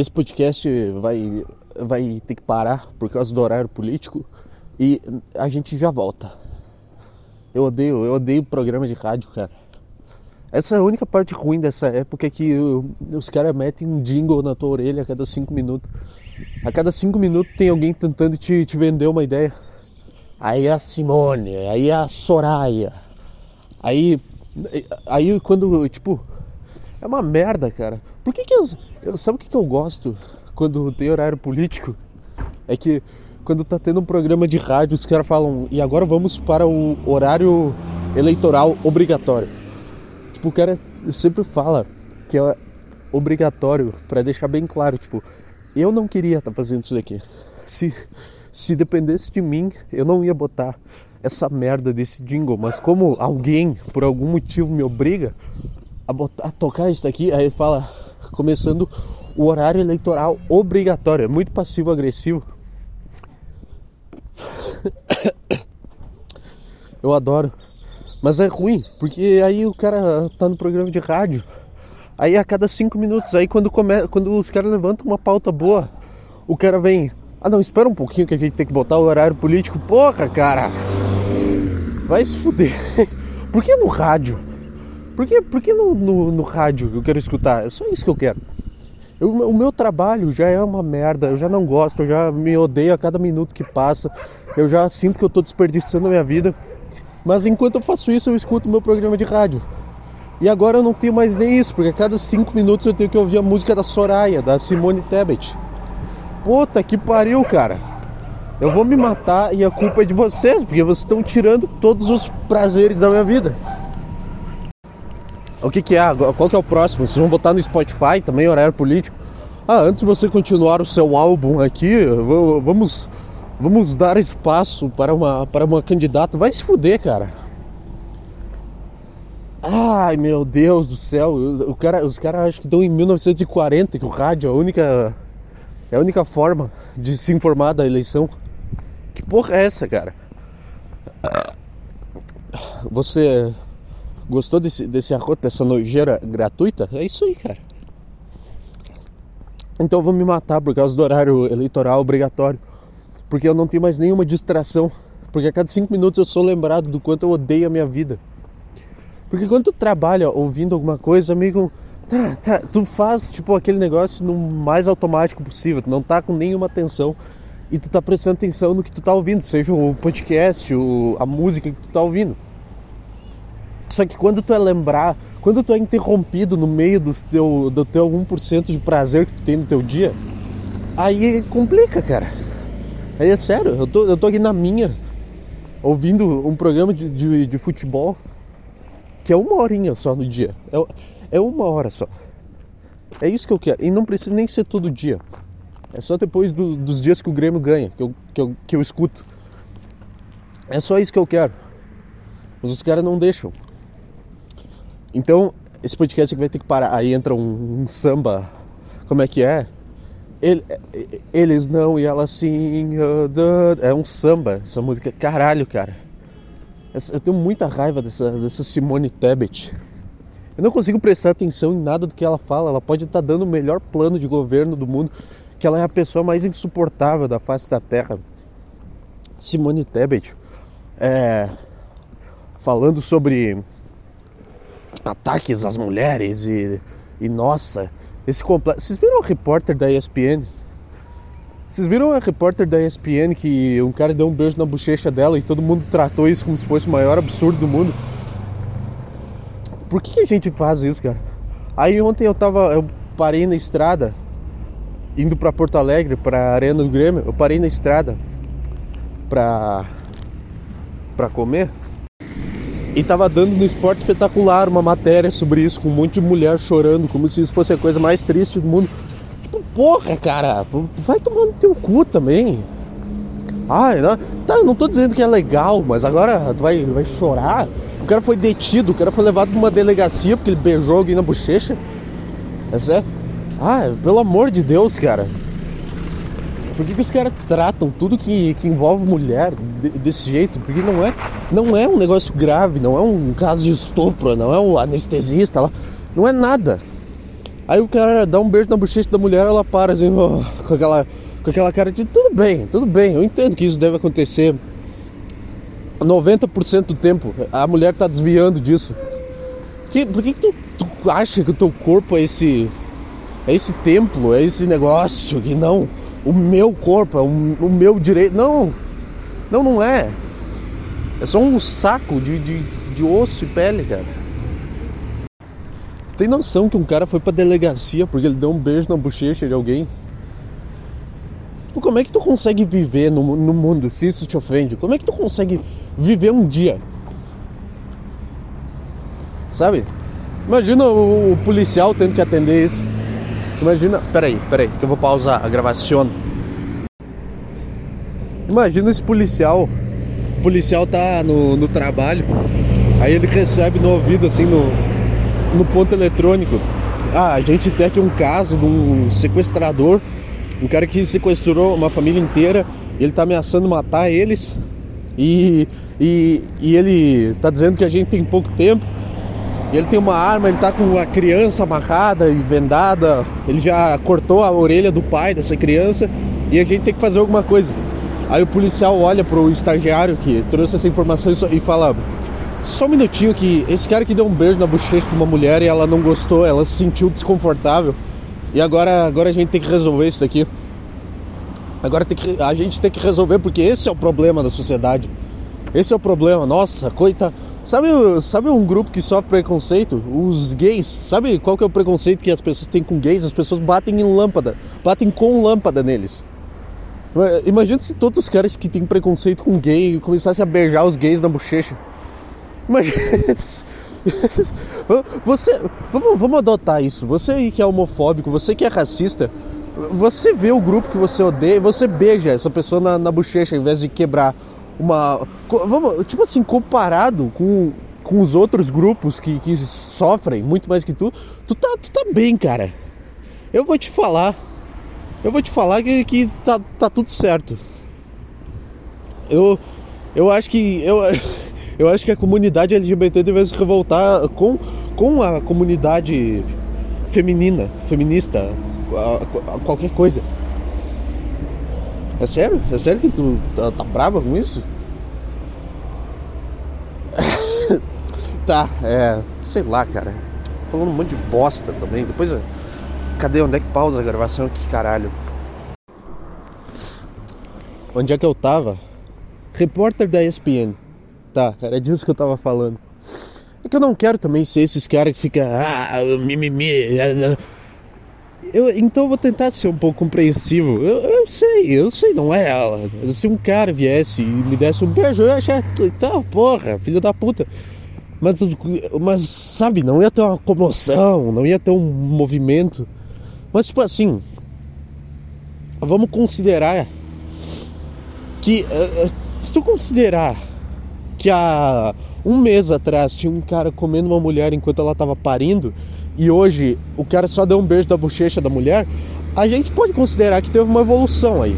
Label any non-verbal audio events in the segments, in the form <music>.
esse podcast vai, vai ter que parar por causa do horário político e a gente já volta. Eu odeio, eu odeio programa de rádio, cara. Essa é a única parte ruim dessa época é que os caras metem um jingle na tua orelha a cada cinco minutos. A cada cinco minutos tem alguém tentando te, te vender uma ideia. Aí é a Simone, aí é a Soraya. Aí. Aí quando, tipo. É uma merda, cara. Por que que eu. Sabe o que, que eu gosto quando tem horário político? É que quando tá tendo um programa de rádio, os caras falam, e agora vamos para o horário eleitoral obrigatório. Tipo, o cara sempre fala que é obrigatório para deixar bem claro, tipo, eu não queria estar tá fazendo isso daqui. Se se dependesse de mim, eu não ia botar essa merda desse jingle, mas como alguém por algum motivo me obriga a botar a tocar isso daqui, aí fala começando o horário eleitoral obrigatório, é muito passivo agressivo. <coughs> Eu adoro. Mas é ruim, porque aí o cara tá no programa de rádio. Aí a cada cinco minutos, aí quando, come... quando os caras levantam uma pauta boa, o cara vem. Ah não, espera um pouquinho que a gente tem que botar o horário político. Porra, cara! Vai se fuder. <laughs> Por que no rádio? Por que, por que no, no, no rádio eu quero escutar? É só isso que eu quero. Eu, o meu trabalho já é uma merda, eu já não gosto, eu já me odeio a cada minuto que passa, eu já sinto que eu estou desperdiçando a minha vida. Mas enquanto eu faço isso, eu escuto meu programa de rádio. E agora eu não tenho mais nem isso, porque a cada cinco minutos eu tenho que ouvir a música da Soraya, da Simone Tebet. Puta que pariu, cara. Eu vou me matar e a culpa é de vocês, porque vocês estão tirando todos os prazeres da minha vida. O que, que é? Qual que é o próximo? Vocês vão botar no Spotify também, horário político? Ah, antes de você continuar o seu álbum aqui, vamos, vamos dar espaço para uma, para uma candidata. Vai se fuder, cara. Ai meu Deus do céu, o cara, os caras acho que estão em 1940, que o rádio é a única, é a única forma de se informar da eleição. Que porra é essa, cara? Você gostou desse, desse arroto, dessa nojeira gratuita? É isso aí, cara. Então eu vou me matar por causa do horário eleitoral obrigatório. Porque eu não tenho mais nenhuma distração. Porque a cada cinco minutos eu sou lembrado do quanto eu odeio a minha vida. Porque quando tu trabalha ouvindo alguma coisa, amigo, tá, tá, tu faz tipo aquele negócio no mais automático possível, tu não tá com nenhuma atenção e tu tá prestando atenção no que tu tá ouvindo, seja o podcast, o, a música que tu tá ouvindo. Só que quando tu é lembrar, quando tu é interrompido no meio do teu, do teu 1% de prazer que tu tem no teu dia, aí complica, cara. Aí é sério, eu tô, eu tô aqui na minha, ouvindo um programa de, de, de futebol que é uma horinha só no dia. É, é uma hora só. É isso que eu quero. E não precisa nem ser todo dia. É só depois do, dos dias que o Grêmio ganha, que eu, que, eu, que eu escuto. É só isso que eu quero. Mas os caras não deixam. Então, esse podcast vai ter que parar. Aí entra um, um samba. Como é que é? Ele, eles não e ela sim. É um samba, essa música. Caralho, cara. Eu tenho muita raiva dessa, dessa Simone Tebet. Eu não consigo prestar atenção em nada do que ela fala. Ela pode estar dando o melhor plano de governo do mundo, que ela é a pessoa mais insuportável da face da Terra. Simone Tebet, é, falando sobre ataques às mulheres e, e nossa, esse completo. Vocês viram o repórter da ESPN vocês viram a repórter da ESPN que um cara deu um beijo na bochecha dela e todo mundo tratou isso como se fosse o maior absurdo do mundo? Por que, que a gente faz isso, cara? Aí ontem eu tava. Eu parei na estrada, indo para Porto Alegre, pra Arena do Grêmio, eu parei na estrada pra. pra comer. E tava dando no esporte espetacular uma matéria sobre isso, com um monte de mulher chorando, como se isso fosse a coisa mais triste do mundo. Porra, cara, vai tomando teu cu também. Ai, não, tá, eu não tô dizendo que é legal, mas agora tu vai, vai chorar. O cara foi detido, o cara foi levado pra uma delegacia porque ele beijou alguém na bochecha. É sério? Ah, pelo amor de Deus, cara. Por que, que os caras tratam tudo que, que envolve mulher de, desse jeito? Porque não é, não é um negócio grave, não é um caso de estupro, não é um anestesista lá. Não é nada. Aí o cara dá um beijo na bochecha da mulher, ela para assim, ó, com aquela, com aquela cara de tudo bem, tudo bem, eu entendo que isso deve acontecer. 90% do tempo a mulher tá desviando disso. Que, por que, que tu, tu acha que o teu corpo é esse. É esse templo, é esse negócio que não, o meu corpo, é o, meu direito. Não, não, não é. É só um saco de, de, de osso e pele, cara. Tem noção que um cara foi pra delegacia porque ele deu um beijo na bochecha de alguém? Tipo, como é que tu consegue viver no, no mundo se isso te ofende? Como é que tu consegue viver um dia? Sabe? Imagina o, o policial tendo que atender isso. Imagina. Peraí, peraí, que eu vou pausar a gravação. Imagina esse policial. O policial tá no, no trabalho. Aí ele recebe no ouvido, assim, no, no ponto eletrônico. Ah, a gente tem aqui um caso de um sequestrador. Um cara que sequestrou uma família inteira. Ele tá ameaçando matar eles. E, e, e ele tá dizendo que a gente tem pouco tempo. Ele tem uma arma, ele tá com a criança amarrada e vendada. Ele já cortou a orelha do pai dessa criança. E a gente tem que fazer alguma coisa. Aí o policial olha pro estagiário que trouxe essa informação e fala: Só um minutinho que esse cara que deu um beijo na bochecha de uma mulher e ela não gostou, ela se sentiu desconfortável. E agora, agora a gente tem que resolver isso daqui. Agora que, a gente tem que resolver porque esse é o problema da sociedade. Esse é o problema. Nossa, coita. Sabe, sabe um grupo que sofre preconceito? Os gays. Sabe qual que é o preconceito que as pessoas têm com gays? As pessoas batem em lâmpada, batem com lâmpada neles. Imagina se todos os caras que têm preconceito com gay começassem a beijar os gays na bochecha. Imagina. <laughs> Você, vamos, vamos adotar isso. Você aí que é homofóbico, você que é racista, você vê o grupo que você odeia, você beija essa pessoa na, na bochecha ao invés de quebrar uma. Vamos, tipo assim, comparado com, com os outros grupos que, que sofrem muito mais que tu, tu tá, tu tá bem, cara. Eu vou te falar. Eu vou te falar que, que tá, tá tudo certo. Eu, eu acho que. Eu, <laughs> eu acho que a comunidade LGBT deve se revoltar com, com a comunidade feminina, feminista, qualquer coisa. É sério? É sério que tu tá, tá brava com isso? <laughs> tá, é. Sei lá, cara. Falando um monte de bosta também. Depois. Cadê? Onde é que pausa a gravação aqui, caralho? Onde é que eu tava? Repórter da ESPN. Tá, era disso que eu tava falando. É que eu não quero também ser esses caras que fica ah, mimimi. Eu, então eu vou tentar ser um pouco compreensivo. Eu, eu sei, eu sei, não é ela. Se um cara viesse e me desse um beijo, eu ia achar, tá, porra, filho da puta. Mas, mas, sabe, não ia ter uma comoção, não ia ter um movimento. Mas, tipo assim, vamos considerar que, uh, se tu considerar que há um mês atrás tinha um cara comendo uma mulher enquanto ela estava parindo e hoje o cara só deu um beijo da bochecha da mulher, a gente pode considerar que teve uma evolução aí.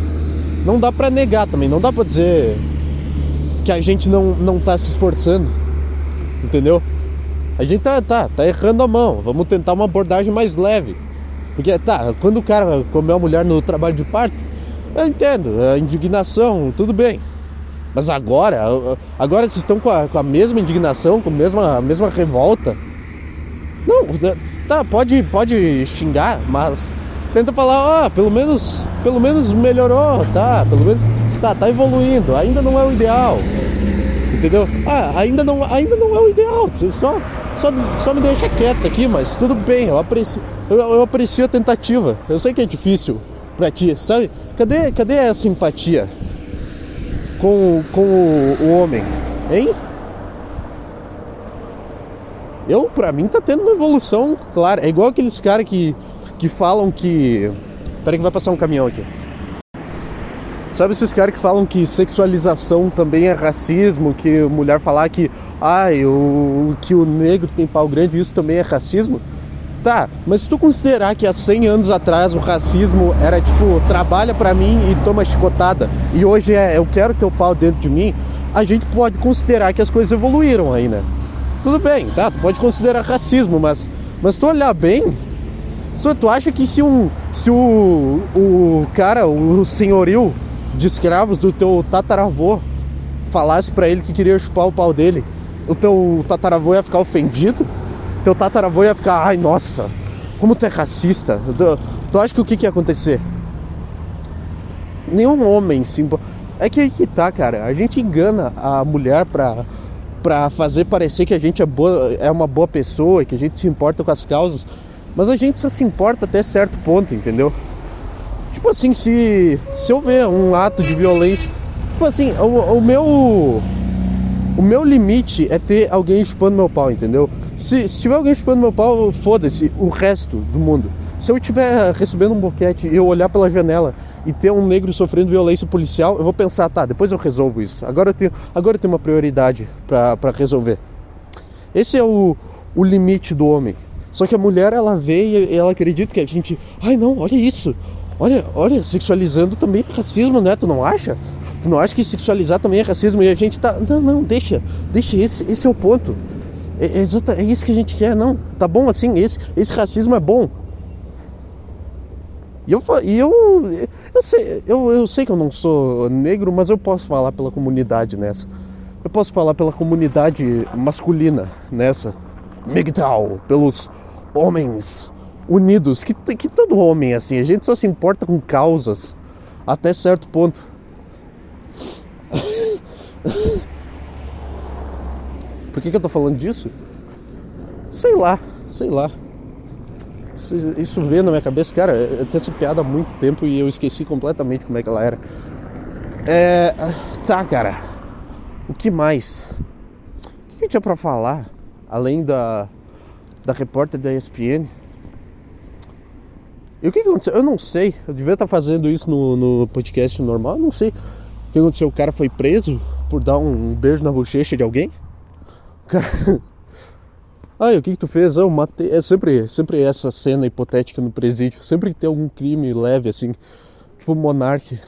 Não dá para negar também, não dá para dizer que a gente não, não tá se esforçando. Entendeu? A gente tá, tá, tá errando a mão. Vamos tentar uma abordagem mais leve. Porque, tá, quando o cara comeu a mulher no trabalho de parto, eu entendo, a indignação, tudo bem. Mas agora, agora vocês estão com a, com a mesma indignação, com a mesma, a mesma revolta. Não, Tá, pode, pode xingar, mas tenta falar, ah, pelo menos, pelo menos melhorou, tá? Pelo menos tá, tá evoluindo. Ainda não é o ideal. Entendeu? Ah, ainda não, ainda não é o ideal. Você só, só, só me deixa quieto aqui, mas tudo bem, eu aprecio, eu, eu aprecio a tentativa. Eu sei que é difícil pra ti, sabe? Cadê, cadê a simpatia com, com o, o homem? Hein? Eu, pra mim, tá tendo uma evolução, claro. É igual aqueles caras que, que falam que. Peraí que vai passar um caminhão aqui. Sabe esses caras que falam que sexualização também é racismo, que mulher falar que ai, o, que o negro tem pau grande, isso também é racismo? Tá, mas se tu considerar que há 100 anos atrás o racismo era tipo, trabalha pra mim e toma chicotada, e hoje é eu quero teu pau dentro de mim, a gente pode considerar que as coisas evoluíram aí, né? Tudo bem, tá? Tu pode considerar racismo, mas, mas tu olhar bem, Tu acha que se um. Se o. O cara, o senhorio de escravos do teu tataravô falasse para ele que queria chupar o pau dele, o teu tataravô ia ficar ofendido? Teu tataravô ia ficar, ai nossa, como tu é racista? Tu, tu acha que o que, que ia acontecer? Nenhum homem sim. É que aí que tá, cara. A gente engana a mulher pra, pra fazer parecer que a gente é, boa, é uma boa pessoa, que a gente se importa com as causas. Mas a gente só se importa até certo ponto, entendeu? Tipo assim, se, se eu ver um ato de violência. Tipo assim, o, o meu. O meu limite é ter alguém chupando meu pau, entendeu? Se, se tiver alguém chupando meu pau, foda-se o resto do mundo. Se eu estiver recebendo um boquete e eu olhar pela janela e ter um negro sofrendo violência policial, eu vou pensar, tá, depois eu resolvo isso. Agora eu tenho, agora eu tenho uma prioridade para resolver. Esse é o, o limite do homem. Só que a mulher, ela vê e ela acredita que a gente. Ai não, olha isso. Olha, olha, sexualizando também é racismo, né? Tu não acha? Tu não acha que sexualizar também é racismo? E a gente tá. Não, não, deixa. Deixa, esse, esse é o ponto. É, é, é isso que a gente quer, não. Tá bom assim, esse, esse racismo é bom. E eu, e eu, eu, sei, eu, eu sei que eu não sou negro, mas eu posso falar pela comunidade nessa. Eu posso falar pela comunidade masculina nessa. Migdal, pelos homens unidos, que, que todo homem é assim, a gente só se importa com causas até certo ponto. Por que, que eu tô falando disso? Sei lá, sei lá. Isso veio na minha cabeça, cara, eu tenho essa piada há muito tempo e eu esqueci completamente como é que ela era. É. Tá, cara. O que mais? O que eu tinha pra falar? Além da. Da repórter da ESPN. E o que, que aconteceu? Eu não sei. Eu devia estar fazendo isso no, no podcast normal. Eu não sei. O que aconteceu? O cara foi preso por dar um beijo na bochecha de alguém? O cara. Ai, o que, que tu fez? Eu matei. É sempre, sempre essa cena hipotética no presídio. Sempre que tem algum crime leve, assim. Tipo, Monark.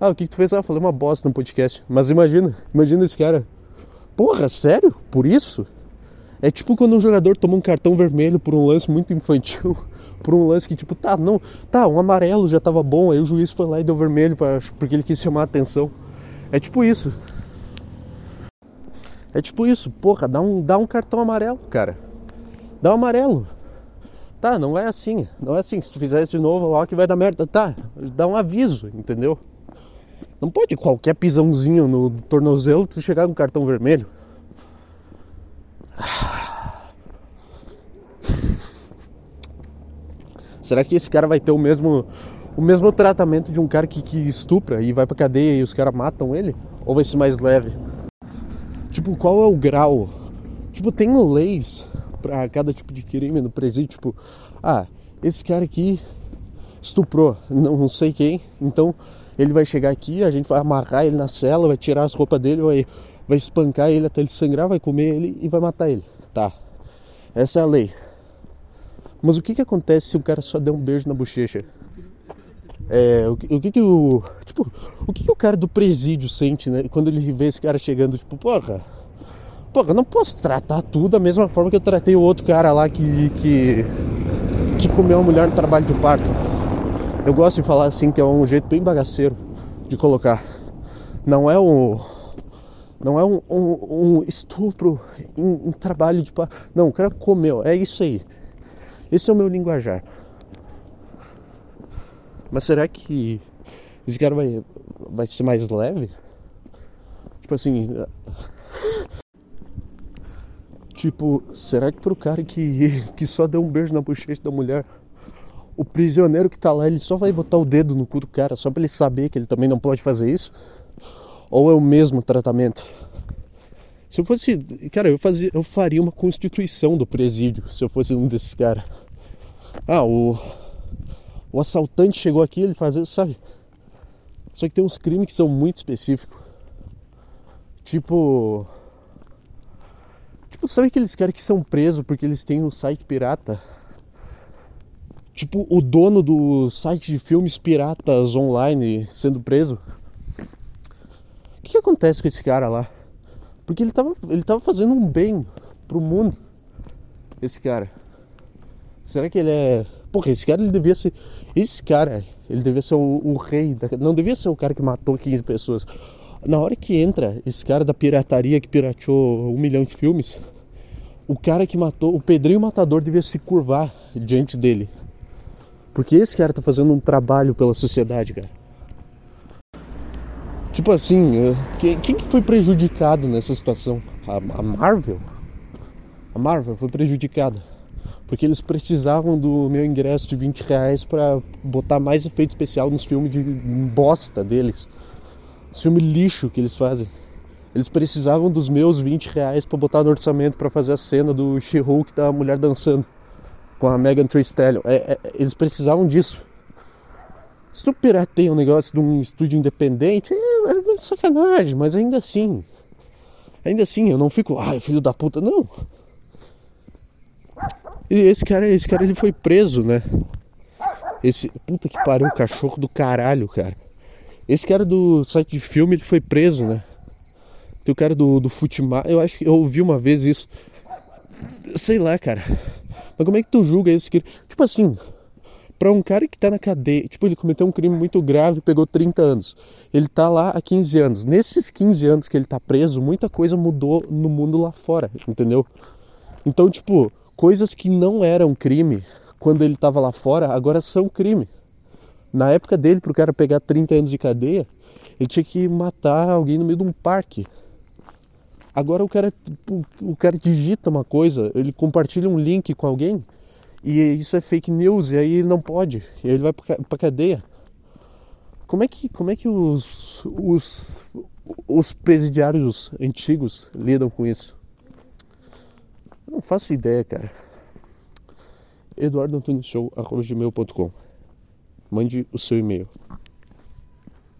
Ah, o que, que tu fez? Ah, falei uma bosta no podcast. Mas imagina, imagina esse cara. Porra, sério? Por isso? É tipo quando um jogador toma um cartão vermelho por um lance muito infantil. <laughs> Por um lance que, tipo, tá, não, tá, um amarelo já tava bom, aí o juiz foi lá e deu vermelho pra, porque ele quis chamar a atenção. É tipo isso. É tipo isso, porra, dá um, dá um cartão amarelo, cara. Dá um amarelo. Tá, não é assim. Não é assim. Se tu fizer isso de novo, ó, que vai dar merda. Tá, dá um aviso, entendeu? Não pode qualquer pisãozinho no tornozelo tu chegar com cartão vermelho. <sighs> Será que esse cara vai ter o mesmo o mesmo tratamento de um cara que, que estupra e vai pra cadeia e os caras matam ele? Ou vai ser mais leve? Tipo, qual é o grau? Tipo, tem leis para cada tipo de crime no presídio. Tipo, ah, esse cara aqui estuprou, não sei quem, então ele vai chegar aqui, a gente vai amarrar ele na cela, vai tirar as roupas dele, vai, vai espancar ele até ele sangrar, vai comer ele e vai matar ele. Tá. Essa é a lei. Mas o que, que acontece se o cara só der um beijo na bochecha? É, o, o, que que o. Tipo, o que, que o cara do presídio sente, né? Quando ele vê esse cara chegando, tipo, porra. Porra, eu não posso tratar tudo da mesma forma que eu tratei o outro cara lá que. que. que comeu uma mulher no trabalho de parto. Eu gosto de falar assim, que é um jeito bem bagaceiro de colocar. Não é um. Não é um, um, um estupro em, em trabalho de parto. Não, o cara comeu. É isso aí. Esse é o meu linguajar. Mas será que esse cara vai, vai ser mais leve? Tipo assim. Tipo, será que pro cara que, que só deu um beijo na bochecha da mulher, o prisioneiro que tá lá, ele só vai botar o dedo no cu do cara só pra ele saber que ele também não pode fazer isso? Ou é o mesmo tratamento? Se eu fosse. Cara, eu, fazia, eu faria uma constituição do presídio se eu fosse um desses caras. Ah, o o assaltante chegou aqui, ele fazia, sabe? Só que tem uns crimes que são muito específicos. Tipo. Tipo, sabe aqueles caras que são presos porque eles têm um site pirata? Tipo, o dono do site de filmes piratas online sendo preso. O que, que acontece com esse cara lá? Porque ele tava, ele tava fazendo um bem pro mundo. Esse cara. Será que ele é Porra, esse cara ele devia ser. Esse cara, ele devia ser o, o rei. Da... Não devia ser o cara que matou 15 pessoas. Na hora que entra esse cara da pirataria que pirateou um milhão de filmes, o cara que matou, o Pedrinho Matador devia se curvar diante dele. Porque esse cara tá fazendo um trabalho pela sociedade, cara. Tipo assim, quem, quem que foi prejudicado nessa situação? A, a Marvel? A Marvel foi prejudicada. Porque eles precisavam do meu ingresso de 20 reais pra botar mais efeito especial nos filmes de bosta deles. Os filmes lixo que eles fazem. Eles precisavam dos meus 20 reais pra botar no orçamento pra fazer a cena do She-Hulk da mulher dançando com a Megan Thee Stallion. É, é, eles precisavam disso. Se tu pirateia um negócio de um estúdio independente, é, é sacanagem, mas ainda assim. Ainda assim, eu não fico, ai, filho da puta, não. E esse cara, esse cara ele foi preso, né? Esse. Puta que pariu, cachorro do caralho, cara. Esse cara do site de filme, ele foi preso, né? Tem o cara do, do Futimar, eu acho que eu ouvi uma vez isso. Sei lá, cara. Mas como é que tu julga esse que. Tipo assim, para um cara que tá na cadeia, tipo, ele cometeu um crime muito grave, pegou 30 anos. Ele tá lá há 15 anos. Nesses 15 anos que ele tá preso, muita coisa mudou no mundo lá fora, entendeu? Então, tipo, coisas que não eram crime quando ele tava lá fora, agora são crime. Na época dele, pro cara pegar 30 anos de cadeia, ele tinha que matar alguém no meio de um parque. Agora o cara, o cara digita uma coisa, ele compartilha um link com alguém, e isso é fake news, e aí ele não pode, e ele vai pra cadeia. Como é que, como é que os, os, os presidiários antigos lidam com isso? Não faço ideia, cara. eduardoantonioshow.com Mande o seu e-mail.